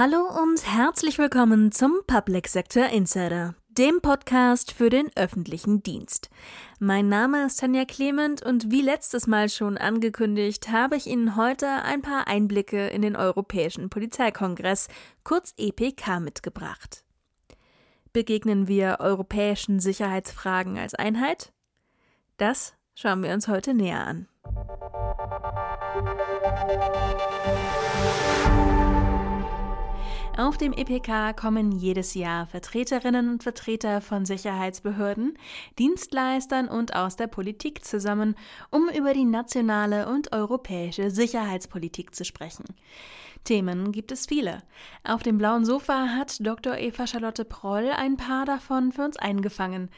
Hallo und herzlich willkommen zum Public Sector Insider, dem Podcast für den öffentlichen Dienst. Mein Name ist Tanja Clement und wie letztes Mal schon angekündigt, habe ich Ihnen heute ein paar Einblicke in den Europäischen Polizeikongress, kurz EPK, mitgebracht. Begegnen wir europäischen Sicherheitsfragen als Einheit? Das schauen wir uns heute näher an. Auf dem EPK kommen jedes Jahr Vertreterinnen und Vertreter von Sicherheitsbehörden, Dienstleistern und aus der Politik zusammen, um über die nationale und europäische Sicherheitspolitik zu sprechen. Themen gibt es viele. Auf dem blauen Sofa hat Dr. Eva Charlotte Proll ein paar davon für uns eingefangen.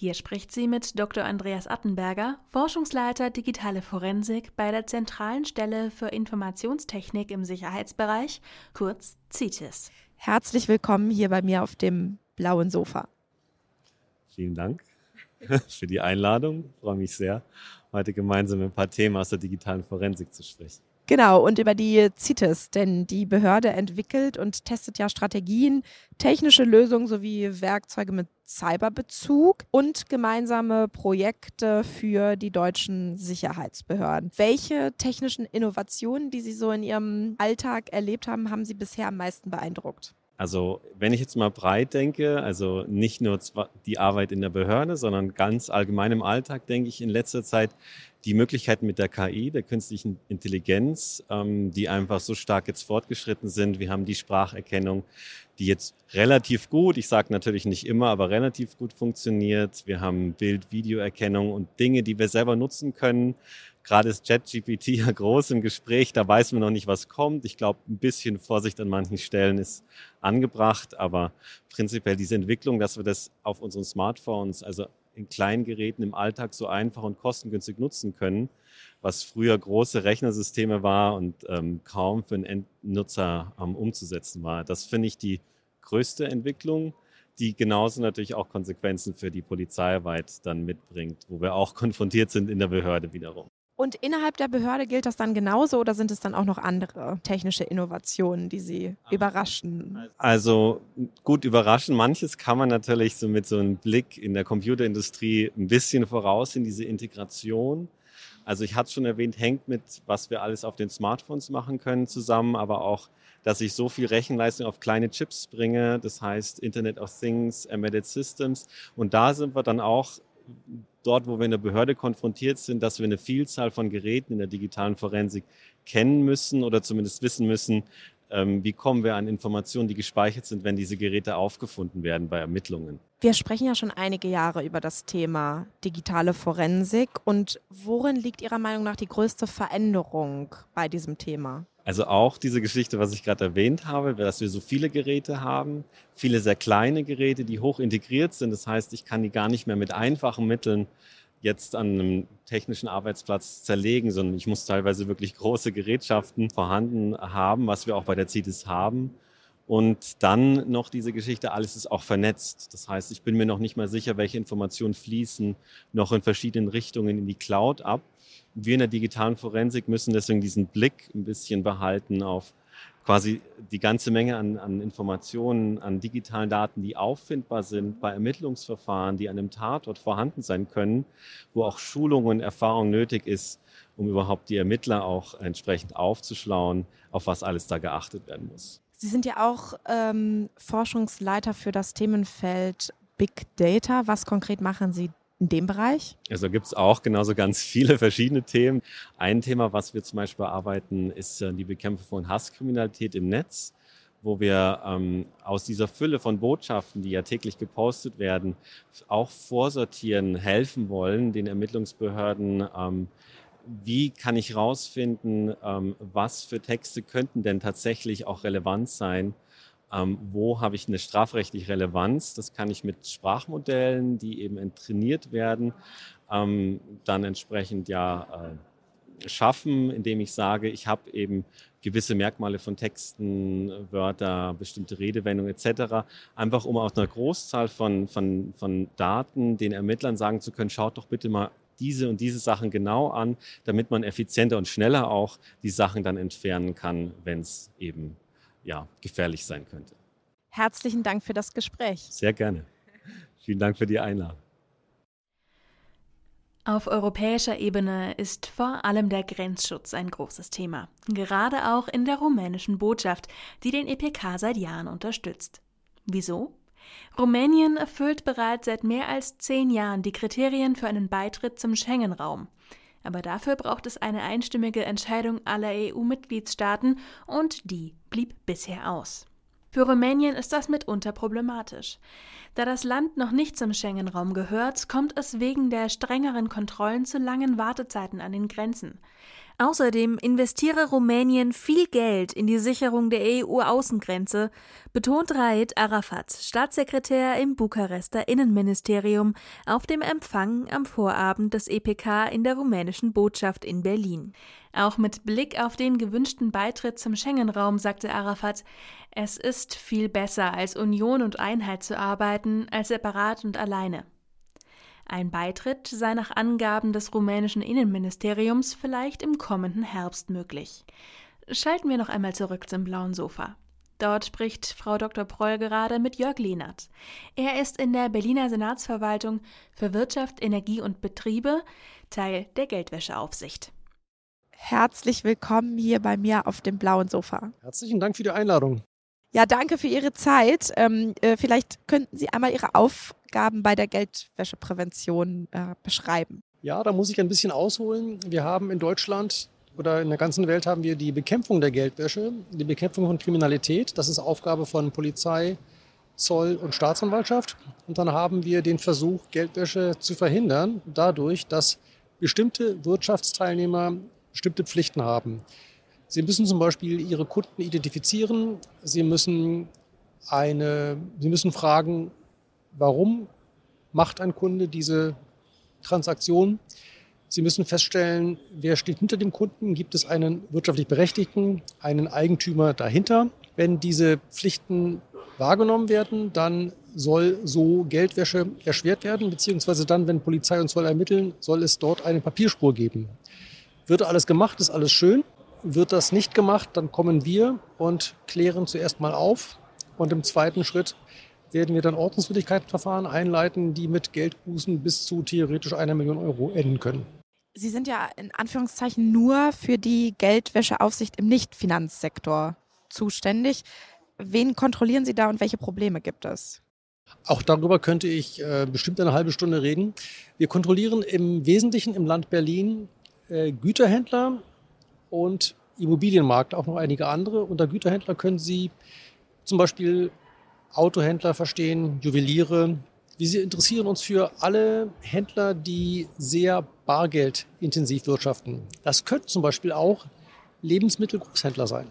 Hier spricht sie mit Dr. Andreas Attenberger, Forschungsleiter Digitale Forensik bei der Zentralen Stelle für Informationstechnik im Sicherheitsbereich, kurz CITES. Herzlich willkommen hier bei mir auf dem blauen Sofa. Vielen Dank für die Einladung. Ich freue mich sehr, heute gemeinsam ein paar Themen aus der digitalen Forensik zu sprechen. Genau, und über die CITES, denn die Behörde entwickelt und testet ja Strategien, technische Lösungen sowie Werkzeuge mit Cyberbezug und gemeinsame Projekte für die deutschen Sicherheitsbehörden. Welche technischen Innovationen, die Sie so in Ihrem Alltag erlebt haben, haben Sie bisher am meisten beeindruckt? Also wenn ich jetzt mal breit denke, also nicht nur die Arbeit in der Behörde, sondern ganz allgemein im Alltag, denke ich in letzter Zeit die Möglichkeiten mit der KI, der künstlichen Intelligenz, ähm, die einfach so stark jetzt fortgeschritten sind. Wir haben die Spracherkennung, die jetzt relativ gut, ich sage natürlich nicht immer, aber relativ gut funktioniert. Wir haben Bild-Video-Erkennung und Dinge, die wir selber nutzen können. Gerade ist ChatGPT ja groß im Gespräch, da weiß man noch nicht, was kommt. Ich glaube, ein bisschen Vorsicht an manchen Stellen ist angebracht, aber prinzipiell diese Entwicklung, dass wir das auf unseren Smartphones, also in kleinen Geräten im Alltag so einfach und kostengünstig nutzen können, was früher große Rechnersysteme war und ähm, kaum für einen Endnutzer ähm, umzusetzen war. Das finde ich die größte Entwicklung, die genauso natürlich auch Konsequenzen für die Polizeiarbeit dann mitbringt, wo wir auch konfrontiert sind in der Behörde wiederum. Und innerhalb der Behörde gilt das dann genauso oder sind es dann auch noch andere technische Innovationen, die Sie überraschen? Also gut überraschen. Manches kann man natürlich so mit so einem Blick in der Computerindustrie ein bisschen voraus in diese Integration. Also ich hatte es schon erwähnt, hängt mit, was wir alles auf den Smartphones machen können zusammen, aber auch, dass ich so viel Rechenleistung auf kleine Chips bringe, das heißt Internet of Things, Embedded Systems. Und da sind wir dann auch dort, wo wir in der Behörde konfrontiert sind, dass wir eine Vielzahl von Geräten in der digitalen Forensik kennen müssen oder zumindest wissen müssen, ähm, wie kommen wir an Informationen, die gespeichert sind, wenn diese Geräte aufgefunden werden bei Ermittlungen. Wir sprechen ja schon einige Jahre über das Thema digitale Forensik. Und worin liegt Ihrer Meinung nach die größte Veränderung bei diesem Thema? Also auch diese Geschichte, was ich gerade erwähnt habe, dass wir so viele Geräte haben, viele sehr kleine Geräte, die hoch integriert sind. Das heißt, ich kann die gar nicht mehr mit einfachen Mitteln jetzt an einem technischen Arbeitsplatz zerlegen, sondern ich muss teilweise wirklich große Gerätschaften vorhanden haben, was wir auch bei der CITES haben. Und dann noch diese Geschichte, alles ist auch vernetzt. Das heißt, ich bin mir noch nicht mal sicher, welche Informationen fließen noch in verschiedenen Richtungen in die Cloud ab wir in der digitalen Forensik müssen deswegen diesen Blick ein bisschen behalten auf quasi die ganze Menge an, an, Informationen, an digitalen Daten, die auffindbar sind bei Ermittlungsverfahren, die an einem Tatort vorhanden sein können, wo auch Schulung und Erfahrung nötig ist, um überhaupt die Ermittler auch entsprechend aufzuschlauen, auf was alles da geachtet werden muss. Sie sind ja auch ähm, Forschungsleiter für das Themenfeld Big Data. Was konkret machen Sie in dem Bereich? Also gibt es auch genauso ganz viele verschiedene Themen. Ein Thema, was wir zum Beispiel bearbeiten, ist äh, die Bekämpfung von Hasskriminalität im Netz, wo wir ähm, aus dieser Fülle von Botschaften, die ja täglich gepostet werden, auch vorsortieren, helfen wollen, den Ermittlungsbehörden. Ähm, wie kann ich herausfinden, ähm, was für Texte könnten denn tatsächlich auch relevant sein ähm, wo habe ich eine strafrechtliche Relevanz? Das kann ich mit Sprachmodellen, die eben trainiert werden, ähm, dann entsprechend ja äh, schaffen, indem ich sage, ich habe eben gewisse Merkmale von Texten, Wörter, bestimmte Redewendungen etc., einfach um aus einer Großzahl von, von, von Daten den Ermittlern sagen zu können, schaut doch bitte mal diese und diese Sachen genau an, damit man effizienter und schneller auch die Sachen dann entfernen kann, wenn es eben ja, gefährlich sein könnte. Herzlichen Dank für das Gespräch. Sehr gerne. Vielen Dank für die Einladung. Auf europäischer Ebene ist vor allem der Grenzschutz ein großes Thema, gerade auch in der rumänischen Botschaft, die den EPK seit Jahren unterstützt. Wieso? Rumänien erfüllt bereits seit mehr als zehn Jahren die Kriterien für einen Beitritt zum Schengen-Raum. Aber dafür braucht es eine einstimmige Entscheidung aller EU-Mitgliedstaaten und die blieb bisher aus. Für Rumänien ist das mitunter problematisch. Da das Land noch nicht zum Schengen-Raum gehört, kommt es wegen der strengeren Kontrollen zu langen Wartezeiten an den Grenzen. Außerdem investiere Rumänien viel Geld in die Sicherung der EU-Außengrenze, betont Raed Arafat, Staatssekretär im Bukarester Innenministerium, auf dem Empfang am Vorabend des EPK in der rumänischen Botschaft in Berlin. Auch mit Blick auf den gewünschten Beitritt zum Schengen-Raum sagte Arafat, es ist viel besser, als Union und Einheit zu arbeiten, als separat und alleine. Ein Beitritt sei nach Angaben des rumänischen Innenministeriums vielleicht im kommenden Herbst möglich. Schalten wir noch einmal zurück zum blauen Sofa. Dort spricht Frau Dr. Proll gerade mit Jörg Lehnert. Er ist in der Berliner Senatsverwaltung für Wirtschaft, Energie und Betriebe Teil der Geldwäscheaufsicht. Herzlich willkommen hier bei mir auf dem blauen Sofa. Herzlichen Dank für die Einladung. Ja, danke für Ihre Zeit. Ähm, äh, vielleicht könnten Sie einmal Ihre Aufgaben bei der Geldwäscheprävention äh, beschreiben. Ja, da muss ich ein bisschen ausholen. Wir haben in Deutschland oder in der ganzen Welt haben wir die Bekämpfung der Geldwäsche, die Bekämpfung von Kriminalität. Das ist Aufgabe von Polizei, Zoll und Staatsanwaltschaft. Und dann haben wir den Versuch, Geldwäsche zu verhindern, dadurch, dass bestimmte Wirtschaftsteilnehmer bestimmte Pflichten haben. Sie müssen zum Beispiel Ihre Kunden identifizieren. Sie müssen, eine, Sie müssen fragen, warum macht ein Kunde diese Transaktion. Sie müssen feststellen, wer steht hinter dem Kunden. Gibt es einen wirtschaftlich Berechtigten, einen Eigentümer dahinter? Wenn diese Pflichten wahrgenommen werden, dann soll so Geldwäsche erschwert werden, beziehungsweise dann, wenn Polizei und Zoll ermitteln, soll es dort eine Papierspur geben. Wird alles gemacht, ist alles schön. Wird das nicht gemacht, dann kommen wir und klären zuerst mal auf. Und im zweiten Schritt werden wir dann Ordnungswidrigkeitsverfahren einleiten, die mit Geldbußen bis zu theoretisch einer Million Euro enden können. Sie sind ja in Anführungszeichen nur für die Geldwäscheaufsicht im Nichtfinanzsektor zuständig. Wen kontrollieren Sie da und welche Probleme gibt es? Auch darüber könnte ich äh, bestimmt eine halbe Stunde reden. Wir kontrollieren im Wesentlichen im Land Berlin äh, Güterhändler und Immobilienmarkt, auch noch einige andere. Unter Güterhändler können Sie zum Beispiel Autohändler verstehen, Juweliere. Wir interessieren uns für alle Händler, die sehr bargeldintensiv wirtschaften. Das könnten zum Beispiel auch Lebensmittelgroßhändler sein.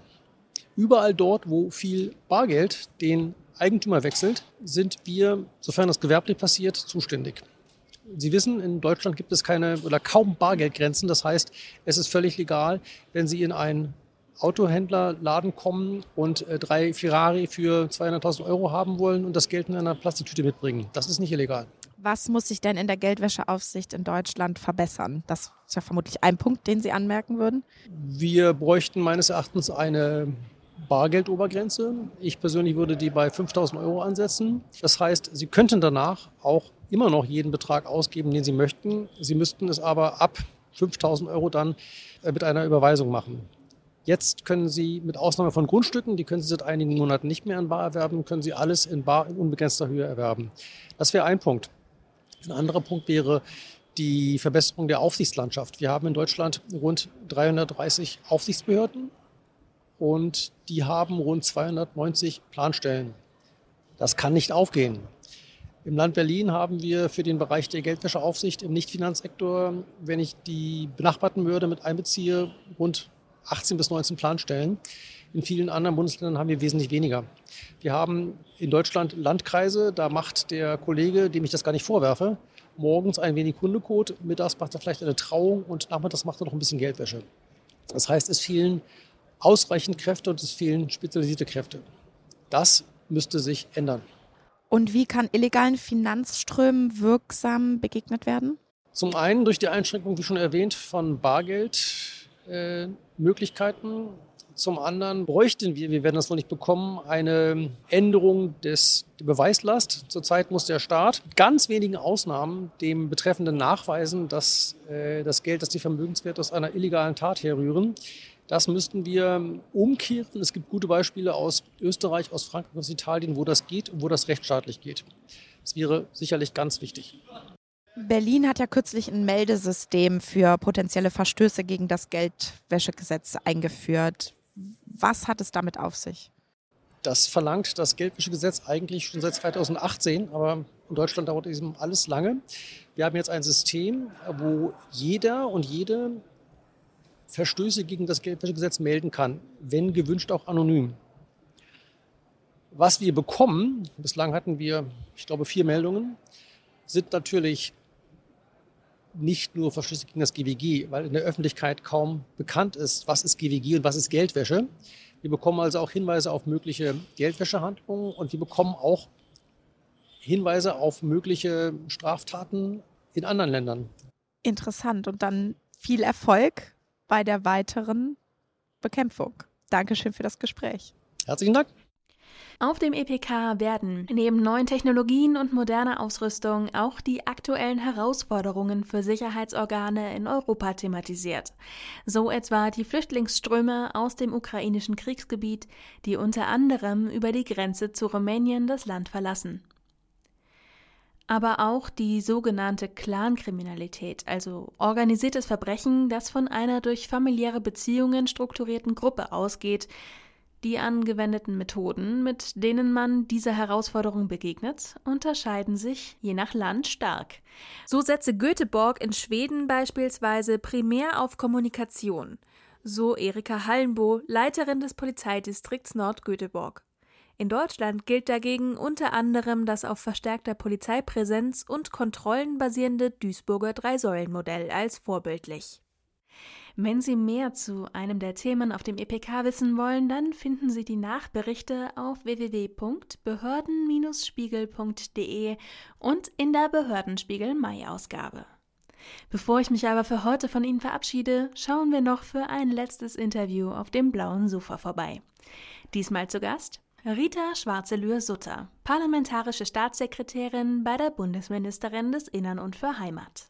Überall dort, wo viel Bargeld den Eigentümer wechselt, sind wir, sofern das gewerblich passiert, zuständig. Sie wissen, in Deutschland gibt es keine oder kaum Bargeldgrenzen. Das heißt, es ist völlig legal, wenn Sie in einen Autohändlerladen kommen und äh, drei Ferrari für 200.000 Euro haben wollen und das Geld in einer Plastiktüte mitbringen. Das ist nicht illegal. Was muss sich denn in der Geldwäscheaufsicht in Deutschland verbessern? Das ist ja vermutlich ein Punkt, den Sie anmerken würden. Wir bräuchten meines Erachtens eine Bargeldobergrenze. Ich persönlich würde die bei 5000 Euro ansetzen. Das heißt, Sie könnten danach auch immer noch jeden Betrag ausgeben, den Sie möchten. Sie müssten es aber ab 5000 Euro dann äh, mit einer Überweisung machen. Jetzt können Sie mit Ausnahme von Grundstücken, die können Sie seit einigen Monaten nicht mehr in Bar erwerben, können Sie alles in Bar in unbegrenzter Höhe erwerben. Das wäre ein Punkt. Ein anderer Punkt wäre die Verbesserung der Aufsichtslandschaft. Wir haben in Deutschland rund 330 Aufsichtsbehörden und die haben rund 290 Planstellen. Das kann nicht aufgehen. Im Land Berlin haben wir für den Bereich der Geldwäscheaufsicht im Nichtfinanzsektor, wenn ich die benachbarten Behörden mit einbeziehe, rund 18 bis 19 Planstellen. In vielen anderen Bundesländern haben wir wesentlich weniger. Wir haben in Deutschland Landkreise, da macht der Kollege, dem ich das gar nicht vorwerfe, morgens ein wenig Hundekot, mittags macht er vielleicht eine Trauung und nachmittags macht er noch ein bisschen Geldwäsche. Das heißt, es fehlen ausreichend Kräfte und es fehlen spezialisierte Kräfte. Das müsste sich ändern. Und wie kann illegalen Finanzströmen wirksam begegnet werden? Zum einen durch die Einschränkung, wie schon erwähnt, von Bargeldmöglichkeiten. Äh, Zum anderen bräuchten wir, wir werden das noch nicht bekommen, eine Änderung des der Beweislast. Zurzeit muss der Staat mit ganz wenigen Ausnahmen dem Betreffenden nachweisen, dass äh, das Geld, dass die Vermögenswerte aus einer illegalen Tat herrühren. Das müssten wir umkehren. Es gibt gute Beispiele aus Österreich, aus Frankreich, aus Italien, wo das geht und wo das rechtsstaatlich geht. Das wäre sicherlich ganz wichtig. Berlin hat ja kürzlich ein Meldesystem für potenzielle Verstöße gegen das Geldwäschegesetz eingeführt. Was hat es damit auf sich? Das verlangt das Geldwäschegesetz eigentlich schon seit 2018, aber in Deutschland dauert eben alles lange. Wir haben jetzt ein System, wo jeder und jede Verstöße gegen das Geldwäschegesetz melden kann, wenn gewünscht auch anonym. Was wir bekommen, bislang hatten wir, ich glaube, vier Meldungen, sind natürlich nicht nur Verstöße gegen das GWG, weil in der Öffentlichkeit kaum bekannt ist, was ist GWG und was ist Geldwäsche. Wir bekommen also auch Hinweise auf mögliche Geldwäschehandlungen und wir bekommen auch Hinweise auf mögliche Straftaten in anderen Ländern. Interessant und dann viel Erfolg bei der weiteren Bekämpfung. Dankeschön für das Gespräch. Herzlichen Dank. Auf dem EPK werden neben neuen Technologien und moderner Ausrüstung auch die aktuellen Herausforderungen für Sicherheitsorgane in Europa thematisiert. So etwa die Flüchtlingsströme aus dem ukrainischen Kriegsgebiet, die unter anderem über die Grenze zu Rumänien das Land verlassen aber auch die sogenannte Clankriminalität, also organisiertes Verbrechen, das von einer durch familiäre Beziehungen strukturierten Gruppe ausgeht, die angewendeten Methoden, mit denen man dieser Herausforderung begegnet, unterscheiden sich je nach Land stark. So setze Göteborg in Schweden beispielsweise primär auf Kommunikation, so Erika Hallenbo, Leiterin des Polizeidistrikts Nord-Göteborg. In Deutschland gilt dagegen unter anderem das auf verstärkter Polizeipräsenz und Kontrollen basierende Duisburger Drei-Säulen-Modell als vorbildlich. Wenn Sie mehr zu einem der Themen auf dem EPK wissen wollen, dann finden Sie die Nachberichte auf www.behörden-spiegel.de und in der Behördenspiegel Mai-Ausgabe. Bevor ich mich aber für heute von Ihnen verabschiede, schauen wir noch für ein letztes Interview auf dem blauen Sofa vorbei. Diesmal zu Gast Rita Schwarzelühr-Sutter, parlamentarische Staatssekretärin bei der Bundesministerin des Innern und für Heimat.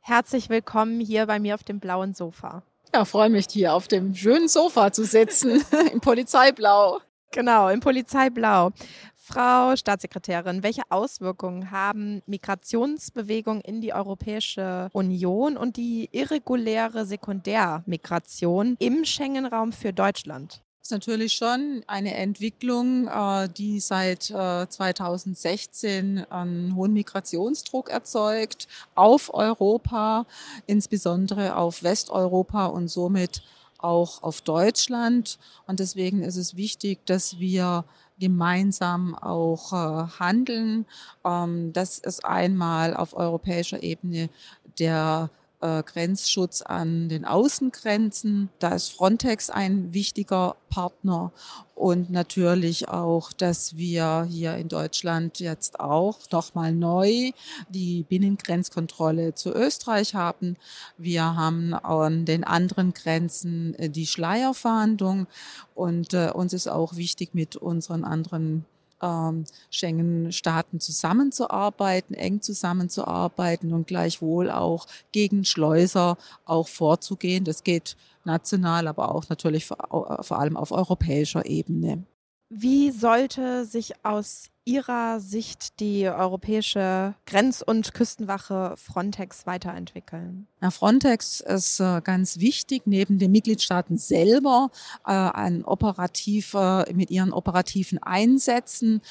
Herzlich willkommen hier bei mir auf dem blauen Sofa. Ja, freue mich hier auf dem schönen Sofa zu sitzen, im Polizeiblau. Genau, im Polizeiblau. Frau Staatssekretärin, welche Auswirkungen haben Migrationsbewegungen in die Europäische Union und die irreguläre Sekundärmigration im Schengen-Raum für Deutschland? Ist natürlich schon eine Entwicklung, äh, die seit 2016 äh, einen hohen Migrationsdruck erzeugt auf Europa, insbesondere auf Westeuropa und somit auch auf Deutschland. Und deswegen ist es wichtig, dass wir gemeinsam auch äh, handeln. Ähm, das ist einmal auf europäischer Ebene der äh, Grenzschutz an den Außengrenzen. Da ist Frontex ein wichtiger Partner und natürlich auch, dass wir hier in Deutschland jetzt auch nochmal neu die Binnengrenzkontrolle zu Österreich haben. Wir haben an den anderen Grenzen äh, die Schleierfahndung und äh, uns ist auch wichtig mit unseren anderen ähm, Schengen-Staaten zusammenzuarbeiten, eng zusammenzuarbeiten und gleichwohl auch gegen Schleuser auch vorzugehen. Das geht national, aber auch natürlich vor, vor allem auf europäischer Ebene. Wie sollte sich aus Ihrer Sicht die europäische Grenz- und Küstenwache Frontex weiterentwickeln? Na, Frontex ist äh, ganz wichtig, neben den Mitgliedstaaten selber äh, ein operativer, mit ihren operativen Einsätzen.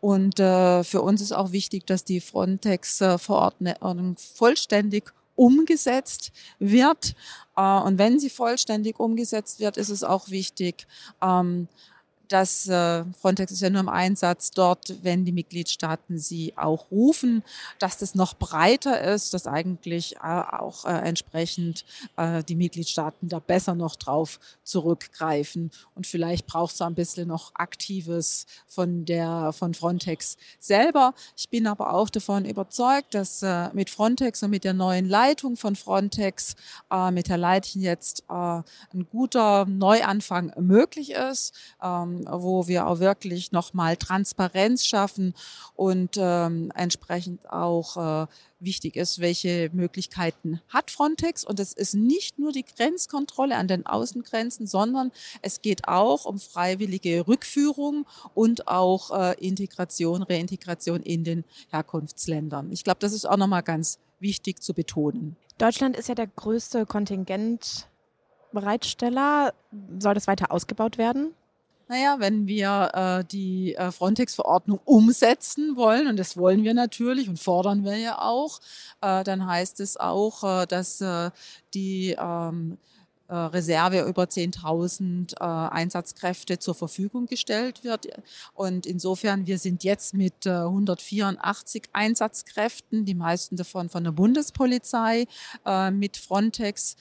Und äh, für uns ist auch wichtig, dass die Frontex-Verordnung äh, vollständig umgesetzt wird. Äh, und wenn sie vollständig umgesetzt wird, ist es auch wichtig, ähm, dass äh, Frontex ist ja nur im Einsatz dort, wenn die Mitgliedstaaten sie auch rufen, dass das noch breiter ist, dass eigentlich äh, auch äh, entsprechend äh, die Mitgliedstaaten da besser noch drauf zurückgreifen. Und vielleicht braucht es ein bisschen noch Aktives von der von Frontex selber. Ich bin aber auch davon überzeugt, dass äh, mit Frontex und mit der neuen Leitung von Frontex, äh, mit der Leitung jetzt ein guter Neuanfang möglich ist. Ähm, wo wir auch wirklich nochmal Transparenz schaffen und ähm, entsprechend auch äh, wichtig ist, welche Möglichkeiten hat Frontex. Und es ist nicht nur die Grenzkontrolle an den Außengrenzen, sondern es geht auch um freiwillige Rückführung und auch äh, Integration, Reintegration in den Herkunftsländern. Ich glaube, das ist auch nochmal ganz wichtig zu betonen. Deutschland ist ja der größte Kontingentbereitsteller. Soll das weiter ausgebaut werden? Naja, wenn wir äh, die äh, Frontex-Verordnung umsetzen wollen, und das wollen wir natürlich und fordern wir ja auch, äh, dann heißt es auch, äh, dass äh, die ähm, äh, Reserve über 10.000 äh, Einsatzkräfte zur Verfügung gestellt wird. Und insofern, wir sind jetzt mit 184 äh, Einsatzkräften, die meisten davon von der Bundespolizei, mit Frontex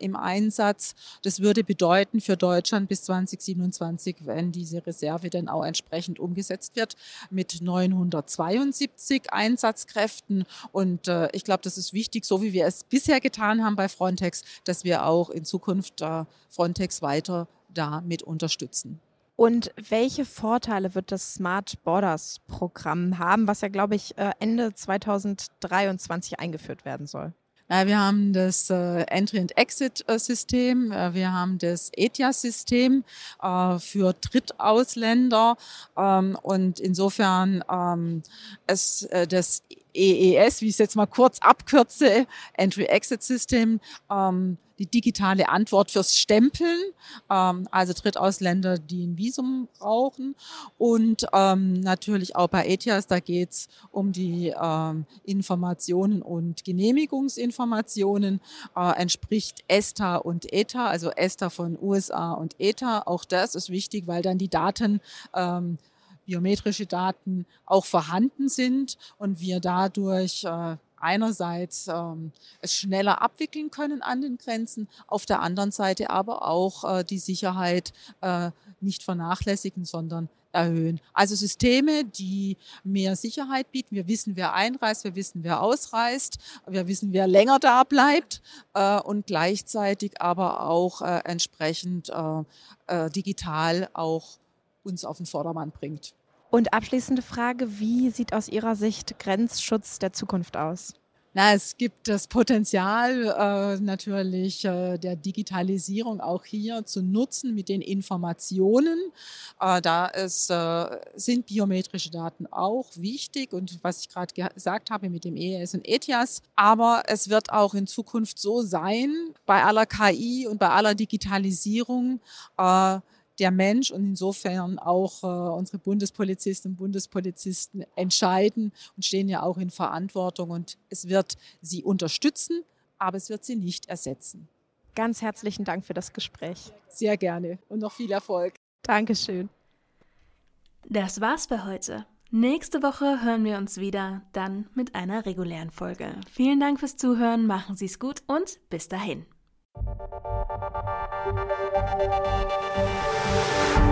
im Einsatz. Das würde bedeuten für Deutschland bis 2027, wenn diese Reserve dann auch entsprechend umgesetzt wird, mit 972 Einsatzkräften. Und ich glaube, das ist wichtig, so wie wir es bisher getan haben bei Frontex, dass wir auch in Zukunft Zukunft äh, Frontex weiter damit unterstützen. Und welche Vorteile wird das Smart Borders Programm haben, was ja, glaube ich, äh, Ende 2023 eingeführt werden soll? Wir haben das äh, Entry- and Exit-System, wir haben das ETIAS-System für Drittausländer ähm, und insofern ähm, es das EES, wie ich es jetzt mal kurz abkürze, Entry-Exit-System, ähm, die digitale Antwort fürs Stempeln, ähm, also Drittausländer, die ein Visum brauchen. Und ähm, natürlich auch bei ETIAS, da geht es um die ähm, Informationen und Genehmigungsinformationen, äh, entspricht ESTA und ETA, also ESTA von USA und ETA. Auch das ist wichtig, weil dann die Daten ähm, biometrische Daten auch vorhanden sind und wir dadurch äh, einerseits ähm, es schneller abwickeln können an den Grenzen, auf der anderen Seite aber auch äh, die Sicherheit äh, nicht vernachlässigen, sondern erhöhen. Also Systeme, die mehr Sicherheit bieten. Wir wissen, wer einreist, wir wissen, wer ausreist, wir wissen, wer länger da bleibt äh, und gleichzeitig aber auch äh, entsprechend äh, äh digital auch uns auf den Vordermann bringt. Und abschließende Frage, wie sieht aus Ihrer Sicht Grenzschutz der Zukunft aus? Na, es gibt das Potenzial äh, natürlich äh, der Digitalisierung auch hier zu nutzen mit den Informationen. Äh, da ist, äh, sind biometrische Daten auch wichtig und was ich gerade gesagt habe mit dem EES und ETIAS. Aber es wird auch in Zukunft so sein, bei aller KI und bei aller Digitalisierung, äh, der Mensch und insofern auch äh, unsere Bundespolizistinnen und Bundespolizisten entscheiden und stehen ja auch in Verantwortung und es wird sie unterstützen, aber es wird sie nicht ersetzen. Ganz herzlichen Dank für das Gespräch. Sehr gerne und noch viel Erfolg. Dankeschön. Das war's für heute. Nächste Woche hören wir uns wieder, dann mit einer regulären Folge. Vielen Dank fürs Zuhören, machen Sie es gut und bis dahin. Thank you.